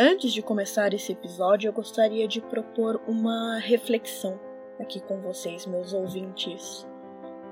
Antes de começar esse episódio, eu gostaria de propor uma reflexão aqui com vocês, meus ouvintes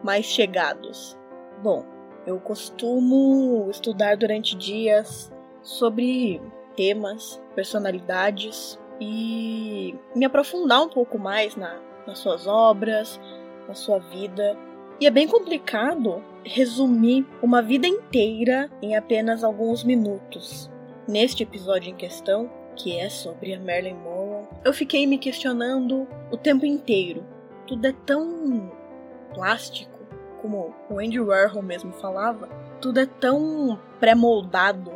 mais chegados. Bom, eu costumo estudar durante dias sobre temas, personalidades e me aprofundar um pouco mais na, nas suas obras, na sua vida. E é bem complicado resumir uma vida inteira em apenas alguns minutos. Neste episódio em questão, que é sobre a Marilyn Monroe, eu fiquei me questionando o tempo inteiro. Tudo é tão plástico, como o Andy Warhol mesmo falava, tudo é tão pré-moldado,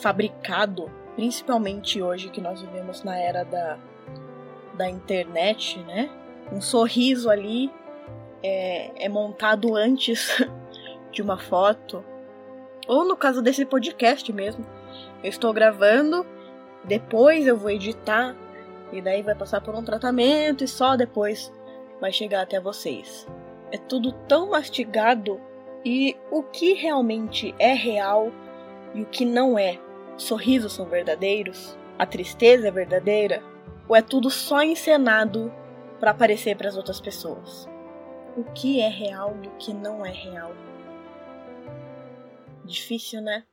fabricado, principalmente hoje que nós vivemos na era da, da internet, né? Um sorriso ali é, é montado antes de uma foto. Ou no caso desse podcast mesmo. Eu estou gravando, depois eu vou editar, e daí vai passar por um tratamento e só depois vai chegar até vocês. É tudo tão mastigado e o que realmente é real e o que não é. Sorrisos são verdadeiros? A tristeza é verdadeira? Ou é tudo só encenado para aparecer para as outras pessoas? o que é real e o que não é real. Difícil, né?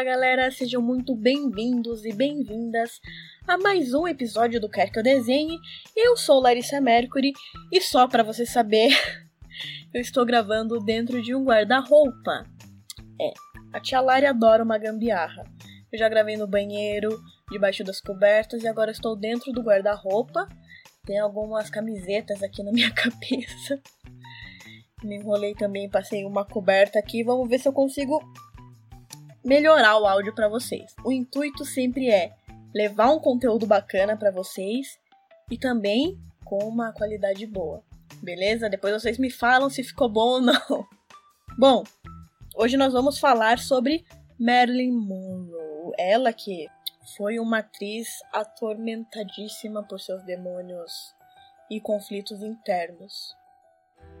Fala galera, sejam muito bem-vindos e bem-vindas a mais um episódio do Quer Que Eu Desenhe. Eu sou Larissa Mercury e só para você saber, eu estou gravando dentro de um guarda-roupa. É, a tia Lari adora uma gambiarra. Eu já gravei no banheiro, debaixo das cobertas e agora estou dentro do guarda-roupa. Tem algumas camisetas aqui na minha cabeça. Me enrolei também, passei uma coberta aqui. Vamos ver se eu consigo melhorar o áudio para vocês. O intuito sempre é levar um conteúdo bacana para vocês e também com uma qualidade boa beleza? Depois vocês me falam se ficou bom ou não. Bom, hoje nós vamos falar sobre Marilyn Monroe. Ela que foi uma atriz atormentadíssima por seus demônios e conflitos internos.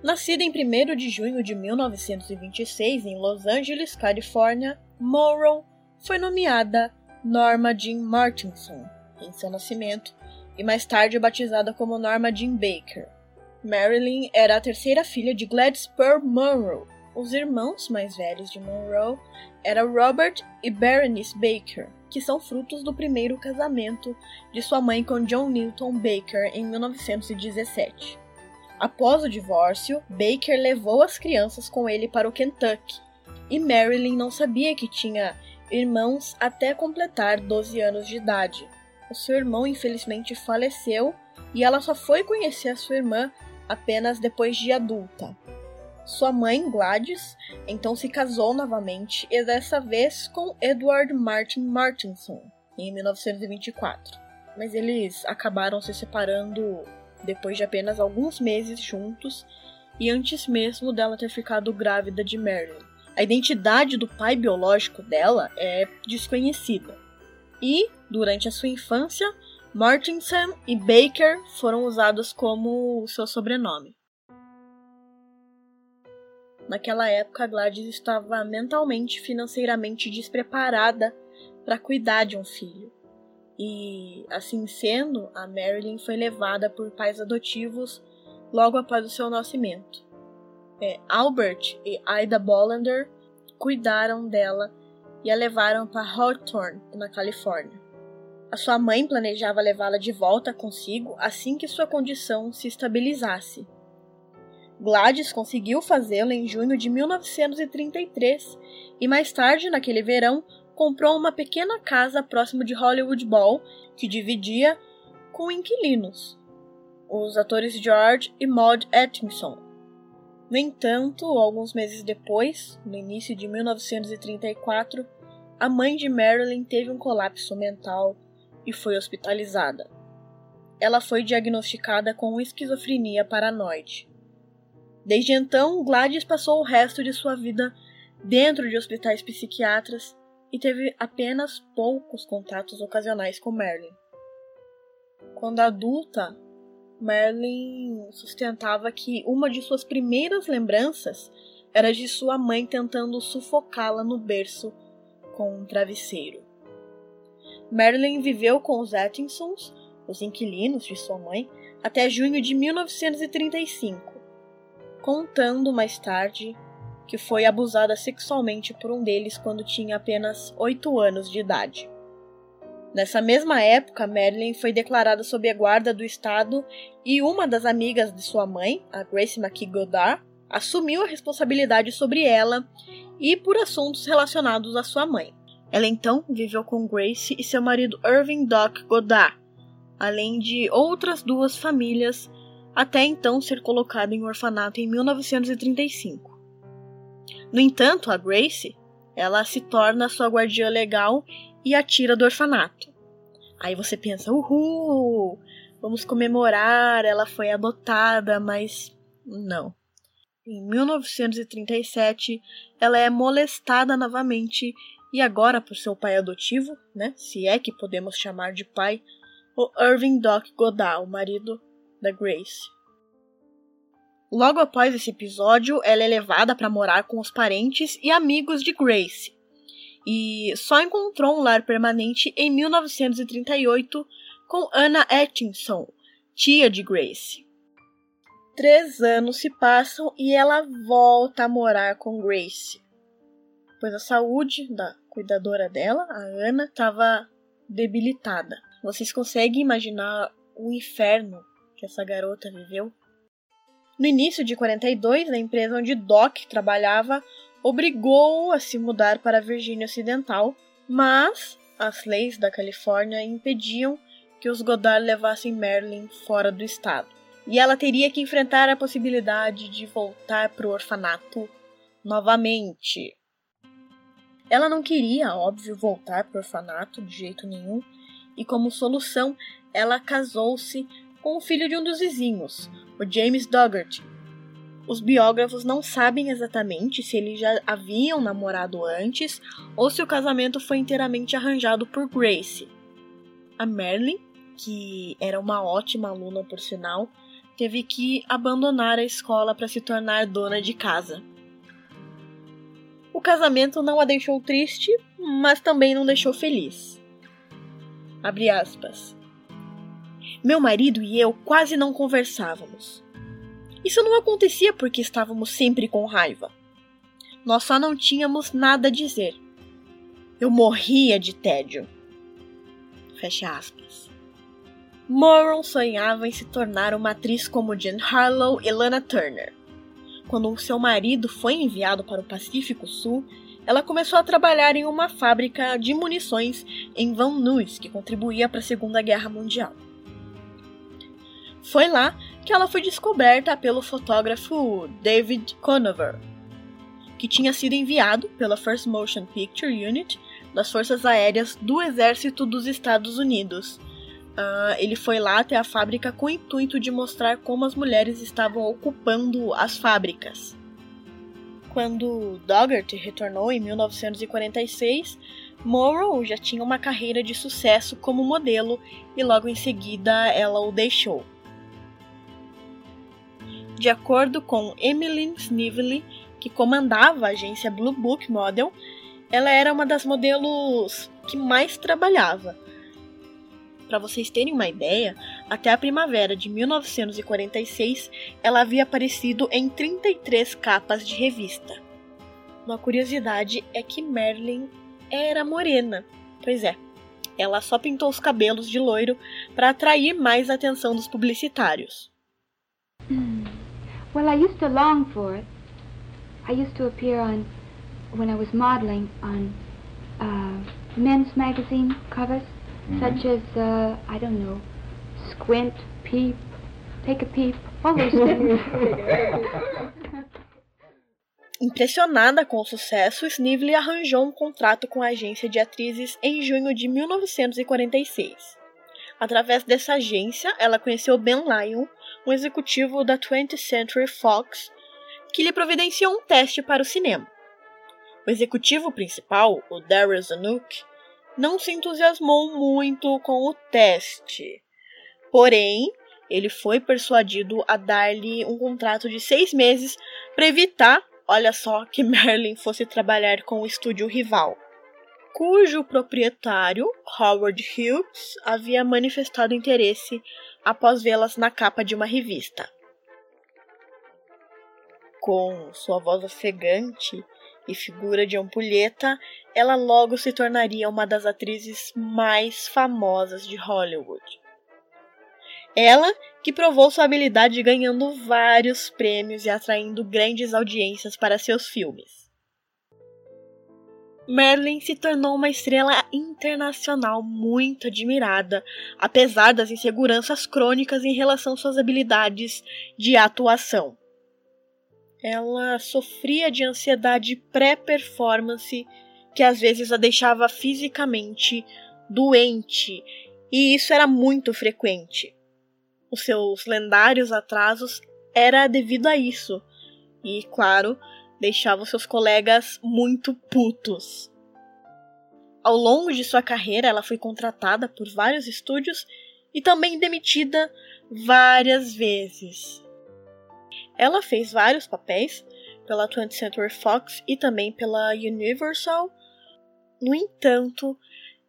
Nascida em 1 de junho de 1926 em Los Angeles, Califórnia, Monroe foi nomeada Norma Jean Martinson em seu nascimento e mais tarde batizada como Norma Jean Baker. Marilyn era a terceira filha de Gladys Pearl Monroe. Os irmãos mais velhos de Monroe eram Robert e Berenice Baker, que são frutos do primeiro casamento de sua mãe com John Newton Baker em 1917. Após o divórcio, Baker levou as crianças com ele para o Kentucky, e Marilyn não sabia que tinha irmãos até completar 12 anos de idade. O seu irmão infelizmente faleceu e ela só foi conhecer a sua irmã apenas depois de adulta. Sua mãe, Gladys, então se casou novamente e dessa vez com Edward Martin Martinson, em 1924. Mas eles acabaram se separando depois de apenas alguns meses juntos e antes mesmo dela ter ficado grávida de Marilyn. A identidade do pai biológico dela é desconhecida. E, durante a sua infância, Martinson e Baker foram usados como seu sobrenome. Naquela época, Gladys estava mentalmente e financeiramente despreparada para cuidar de um filho. E, assim sendo, a Marilyn foi levada por pais adotivos logo após o seu nascimento. É, Albert e Ida Bollander cuidaram dela e a levaram para Hawthorne, na Califórnia. A sua mãe planejava levá-la de volta consigo assim que sua condição se estabilizasse. Gladys conseguiu fazê-lo em junho de 1933 e mais tarde, naquele verão, comprou uma pequena casa próximo de Hollywood Bowl que dividia com inquilinos, os atores George e Maud Atkinson. No entanto, alguns meses depois, no início de 1934, a mãe de Marilyn teve um colapso mental e foi hospitalizada. Ela foi diagnosticada com esquizofrenia paranoide. Desde então, Gladys passou o resto de sua vida dentro de hospitais psiquiatras e teve apenas poucos contatos ocasionais com Marilyn. Quando adulta, Marilyn sustentava que uma de suas primeiras lembranças era de sua mãe tentando sufocá-la no berço com um travesseiro. Marilyn viveu com os Atkinsons, os inquilinos de sua mãe, até junho de 1935, contando mais tarde que foi abusada sexualmente por um deles quando tinha apenas 8 anos de idade. Nessa mesma época, Marilyn foi declarada sob a guarda do Estado e uma das amigas de sua mãe, a Grace McKee Goddard, assumiu a responsabilidade sobre ela e por assuntos relacionados à sua mãe. Ela então viveu com Grace e seu marido Irving Doc Goddard, além de outras duas famílias, até então ser colocada em orfanato em 1935. No entanto, a Grace, ela se torna sua guardiã legal e a tira do orfanato. Aí você pensa, uhul, vamos comemorar, ela foi adotada, mas não. Em 1937, ela é molestada novamente e agora por seu pai adotivo, né, se é que podemos chamar de pai, o Irving Doc Goddard, o marido da Grace. Logo após esse episódio, ela é levada para morar com os parentes e amigos de Grace, e só encontrou um lar permanente em 1938 com Anna Atkinson, tia de Grace. Três anos se passam e ela volta a morar com Grace, pois a saúde da cuidadora dela, a Ana, estava debilitada. Vocês conseguem imaginar o inferno que essa garota viveu? No início de 42, a empresa onde Doc trabalhava obrigou-o a se mudar para a Virgínia Ocidental, mas as leis da Califórnia impediam que os Goddard levassem Marilyn fora do estado. E ela teria que enfrentar a possibilidade de voltar para o orfanato novamente. Ela não queria, óbvio, voltar para o orfanato de jeito nenhum, e como solução, ela casou-se com o filho de um dos vizinhos, o James Dougherty, os biógrafos não sabem exatamente se eles já haviam namorado antes ou se o casamento foi inteiramente arranjado por Grace. A Merlin, que era uma ótima aluna por sinal, teve que abandonar a escola para se tornar dona de casa. O casamento não a deixou triste, mas também não deixou feliz. Abre aspas. Meu marido e eu quase não conversávamos. Isso não acontecia porque estávamos sempre com raiva. Nós só não tínhamos nada a dizer. Eu morria de tédio. Fecha aspas. Moron sonhava em se tornar uma atriz como Jen Harlow e Lana Turner. Quando seu marido foi enviado para o Pacífico Sul, ela começou a trabalhar em uma fábrica de munições em Van Nuys, que contribuía para a Segunda Guerra Mundial. Foi lá que ela foi descoberta pelo fotógrafo David Conover, que tinha sido enviado pela First Motion Picture Unit das Forças Aéreas do Exército dos Estados Unidos. Uh, ele foi lá até a fábrica com o intuito de mostrar como as mulheres estavam ocupando as fábricas. Quando Dougherty retornou em 1946, Morrow já tinha uma carreira de sucesso como modelo e logo em seguida ela o deixou. De acordo com Emily Snively, que comandava a agência Blue Book Model, ela era uma das modelos que mais trabalhava. Para vocês terem uma ideia, até a primavera de 1946 ela havia aparecido em 33 capas de revista. Uma curiosidade é que Marilyn era morena. Pois é, ela só pintou os cabelos de loiro para atrair mais a atenção dos publicitários. Hum. Well, I used to long for it. I used to appear on, when I was modeling, on uh, men's magazine covers, mm-hmm. such as, uh, I don't know, Squint, Peep, Take a Peep, all those things. Impressionada com o sucesso, Snively arranjou um contrato com a agência de atrizes em junho de 1946. Através dessa agência, ela conheceu Ben Lyon, um executivo da 20th Century Fox, que lhe providenciou um teste para o cinema. O executivo principal, o Daryl Zanuck, não se entusiasmou muito com o teste. Porém, ele foi persuadido a dar-lhe um contrato de seis meses para evitar, olha só, que Merlin fosse trabalhar com o estúdio rival, cujo proprietário, Howard Hughes, havia manifestado interesse após vê-las na capa de uma revista. Com sua voz ofegante e figura de ampulheta, ela logo se tornaria uma das atrizes mais famosas de Hollywood. Ela que provou sua habilidade ganhando vários prêmios e atraindo grandes audiências para seus filmes. Merlin se tornou uma estrela internacional muito admirada, apesar das inseguranças crônicas em relação às suas habilidades de atuação. Ela sofria de ansiedade pré-performance que às vezes a deixava fisicamente doente, e isso era muito frequente. Os seus lendários atrasos era devido a isso, e claro, deixava seus colegas muito putos. Ao longo de sua carreira, ela foi contratada por vários estúdios e também demitida várias vezes. Ela fez vários papéis pela 20th Century Fox e também pela Universal. No entanto,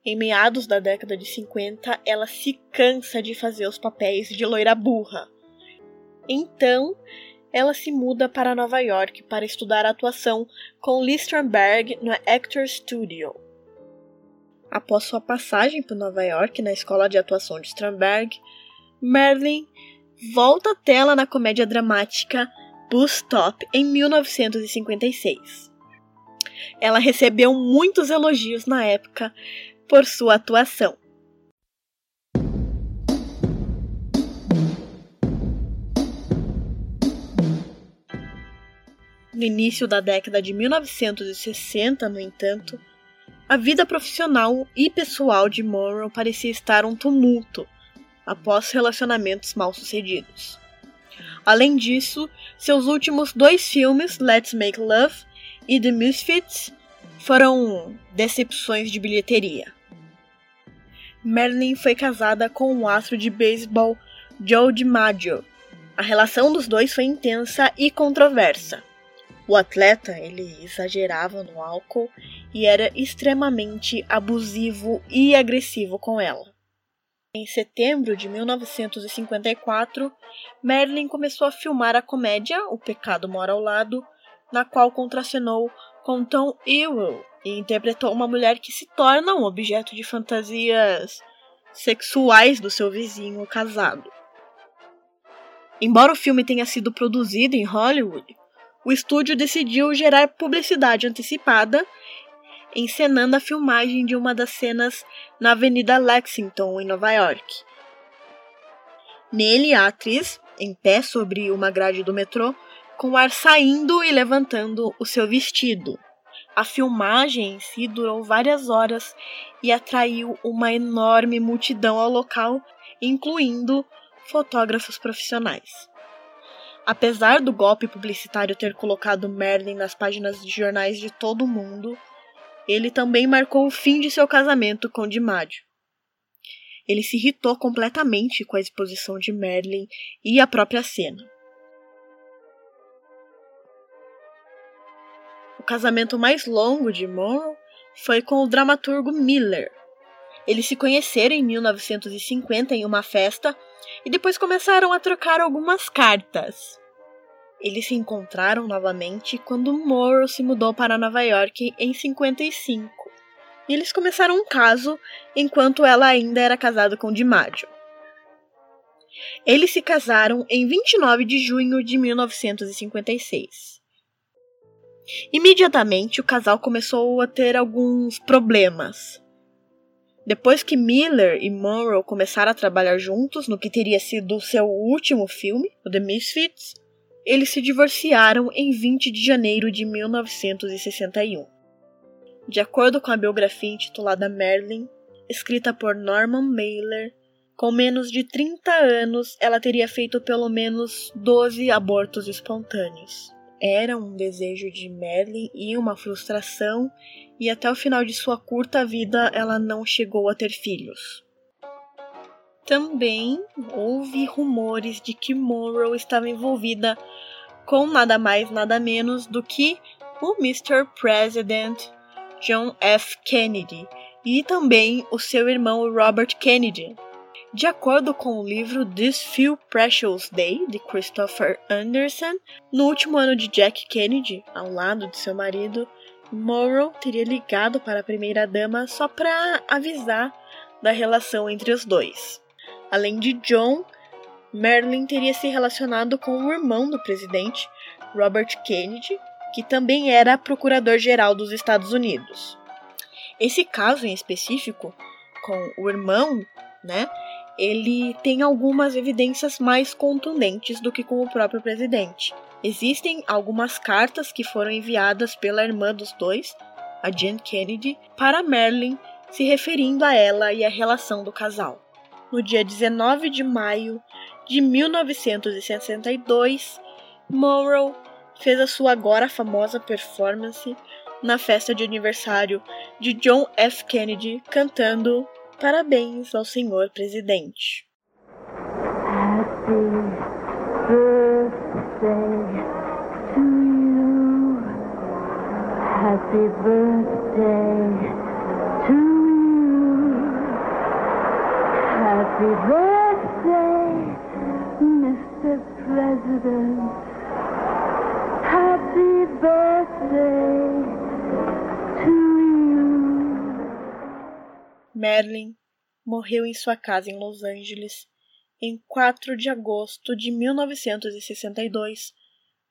em meados da década de 50, ela se cansa de fazer os papéis de loira burra. Então, ela se muda para Nova York para estudar atuação com Lee Strandberg no Actor Studio. Após sua passagem por Nova York na escola de atuação de Strandberg, Merlin volta à tela na comédia dramática Bus Stop em 1956. Ela recebeu muitos elogios na época por sua atuação. No início da década de 1960, no entanto, a vida profissional e pessoal de Monroe parecia estar um tumulto após relacionamentos mal sucedidos. Além disso, seus últimos dois filmes, Let's Make Love e The Misfits, foram decepções de bilheteria. Marilyn foi casada com o astro de beisebol Joe DiMaggio. A relação dos dois foi intensa e controversa. O atleta ele exagerava no álcool e era extremamente abusivo e agressivo com ela. Em setembro de 1954, Marilyn começou a filmar a comédia O Pecado Mora ao Lado, na qual contracenou com Tom Ewell e interpretou uma mulher que se torna um objeto de fantasias sexuais do seu vizinho casado. Embora o filme tenha sido produzido em Hollywood, o estúdio decidiu gerar publicidade antecipada encenando a filmagem de uma das cenas na Avenida Lexington, em Nova York. Nele, a atriz, em pé sobre uma grade do metrô, com o ar saindo e levantando o seu vestido. A filmagem em si durou várias horas e atraiu uma enorme multidão ao local, incluindo fotógrafos profissionais. Apesar do golpe publicitário ter colocado Merlin nas páginas de jornais de todo o mundo, ele também marcou o fim de seu casamento com DiMaggio. Ele se irritou completamente com a exposição de Merlin e a própria cena. O casamento mais longo de Monroe foi com o dramaturgo Miller. Eles se conheceram em 1950 em uma festa e depois começaram a trocar algumas cartas. Eles se encontraram novamente quando Morrow se mudou para Nova York em 55. E eles começaram um caso enquanto ela ainda era casada com DiMaggio. Eles se casaram em 29 de junho de 1956. Imediatamente o casal começou a ter alguns problemas. Depois que Miller e Monroe começaram a trabalhar juntos no que teria sido seu último filme, o The Misfits, eles se divorciaram em 20 de janeiro de 1961. De acordo com a biografia intitulada Merlin, escrita por Norman Mailer, com menos de 30 anos ela teria feito pelo menos 12 abortos espontâneos. Era um desejo de Merlin e uma frustração, e até o final de sua curta vida ela não chegou a ter filhos. Também houve rumores de que Monroe estava envolvida com nada mais, nada menos do que o Mr. President John F. Kennedy e também o seu irmão Robert Kennedy. De acordo com o livro This Few Precious Day, de Christopher Anderson, no último ano de Jack Kennedy, ao lado de seu marido, Morrow teria ligado para a primeira-dama só para avisar da relação entre os dois. Além de John, Marilyn teria se relacionado com o irmão do presidente, Robert Kennedy, que também era procurador-geral dos Estados Unidos. Esse caso em específico, com o irmão, né, ele tem algumas evidências mais contundentes do que com o próprio presidente. Existem algumas cartas que foram enviadas pela irmã dos dois, a Jan Kennedy, para Marilyn, se referindo a ela e a relação do casal. No dia 19 de maio de 1962, Morrow fez a sua agora famosa performance na festa de aniversário de John F. Kennedy cantando Parabéns ao senhor presidente. Happy birthday to you. Happy birthday Happy birthday, Mr. President. Happy birthday. Marilyn morreu em sua casa em Los Angeles em 4 de agosto de 1962,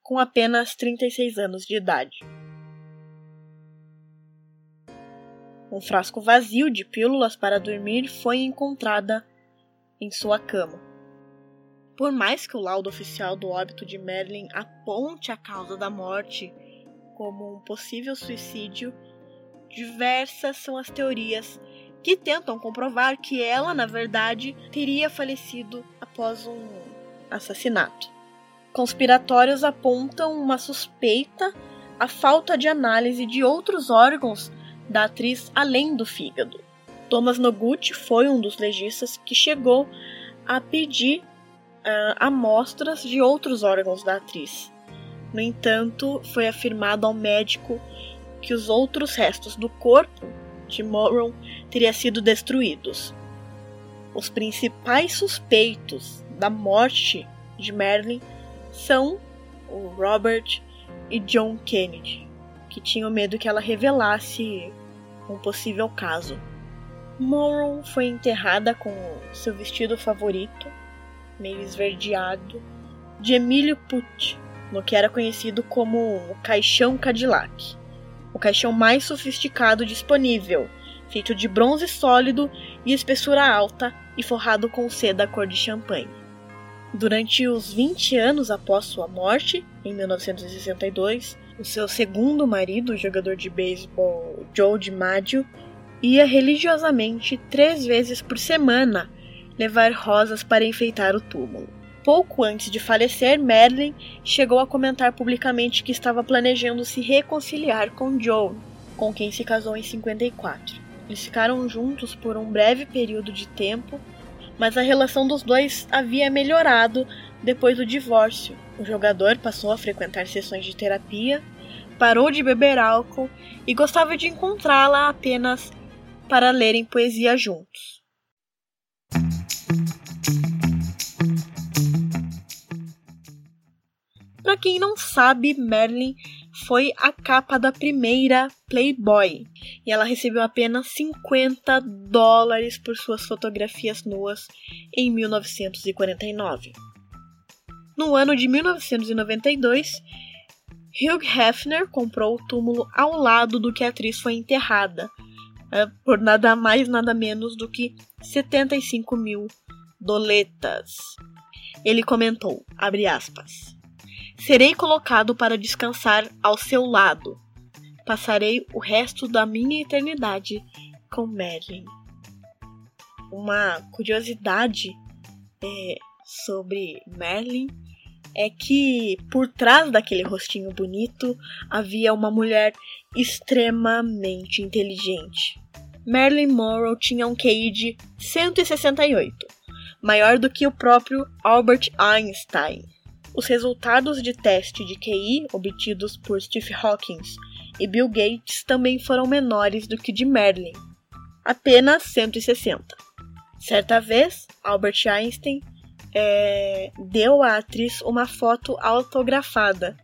com apenas 36 anos de idade. Um frasco vazio de pílulas para dormir foi encontrada em sua cama. Por mais que o laudo oficial do óbito de Marilyn aponte a causa da morte como um possível suicídio, diversas são as teorias que tentam comprovar que ela, na verdade, teria falecido após um assassinato. Conspiratórios apontam uma suspeita à falta de análise de outros órgãos da atriz além do fígado. Thomas Noguchi foi um dos legistas que chegou a pedir uh, amostras de outros órgãos da atriz. No entanto, foi afirmado ao médico que os outros restos do corpo de Morrow teria sido destruídos. Os principais suspeitos da morte de Marilyn são o Robert e John Kennedy, que tinham medo que ela revelasse um possível caso. Morrow foi enterrada com seu vestido favorito, meio esverdeado, de Emílio Pucci, no que era conhecido como o Caixão Cadillac o caixão mais sofisticado disponível, feito de bronze sólido e espessura alta e forrado com seda cor de champanhe. Durante os 20 anos após sua morte, em 1962, o seu segundo marido, o jogador de beisebol Joe DiMaggio, ia religiosamente três vezes por semana levar rosas para enfeitar o túmulo. Pouco antes de falecer, Marilyn chegou a comentar publicamente que estava planejando se reconciliar com Joe, com quem se casou em 54. Eles ficaram juntos por um breve período de tempo, mas a relação dos dois havia melhorado depois do divórcio. O jogador passou a frequentar sessões de terapia, parou de beber álcool e gostava de encontrá-la apenas para lerem poesia juntos. Para quem não sabe, Marilyn foi a capa da primeira Playboy e ela recebeu apenas 50 dólares por suas fotografias nuas em 1949. No ano de 1992, Hugh Hefner comprou o túmulo ao lado do que a atriz foi enterrada, eh, por nada mais nada menos do que 75 mil doletas. Ele comentou, abre aspas, Serei colocado para descansar ao seu lado. Passarei o resto da minha eternidade com Merlin. Uma curiosidade é, sobre Merlin é que por trás daquele rostinho bonito havia uma mulher extremamente inteligente. Marilyn Monroe tinha um QI de 168, maior do que o próprio Albert Einstein. Os resultados de teste de QI obtidos por Steve Hawking e Bill Gates também foram menores do que de Merlin, apenas 160. Certa vez, Albert Einstein é, deu à atriz uma foto autografada,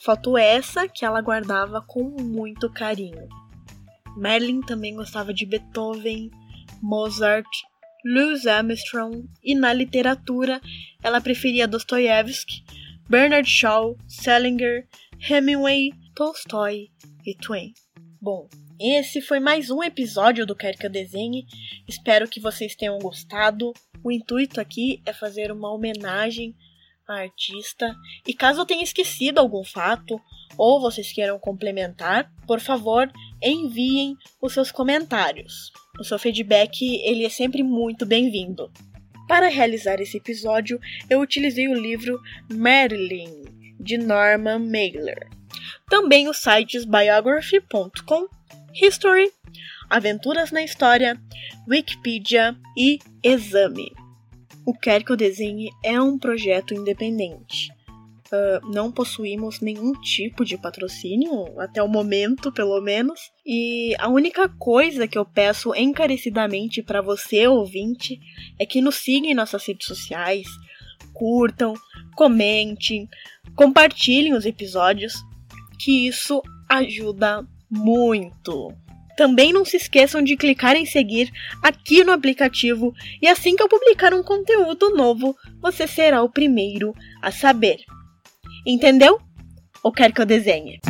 foto essa que ela guardava com muito carinho. Merlin também gostava de Beethoven, Mozart, Louis Armstrong e na literatura ela preferia Dostoiévski, Bernard Shaw, Salinger, Hemingway, Tolstói e Twain. Bom, esse foi mais um episódio do Quer Que Eu Desenhe. Espero que vocês tenham gostado. O intuito aqui é fazer uma homenagem à artista. E caso eu tenha esquecido algum fato ou vocês queiram complementar, por favor, enviem os seus comentários. O seu feedback ele é sempre muito bem-vindo. Para realizar esse episódio, eu utilizei o livro Marilyn de Norman Mailer. Também os sites biography.com, History, Aventuras na História, Wikipedia e Exame. O Quer Que Eu Desenhe é um projeto independente. Uh, não possuímos nenhum tipo de patrocínio, até o momento, pelo menos. E a única coisa que eu peço encarecidamente para você, ouvinte, é que nos siga em nossas redes sociais, curtam, comentem, compartilhem os episódios, que isso ajuda muito. Também não se esqueçam de clicar em seguir aqui no aplicativo e assim que eu publicar um conteúdo novo, você será o primeiro a saber. Entendeu? Ou quer que eu desenhe?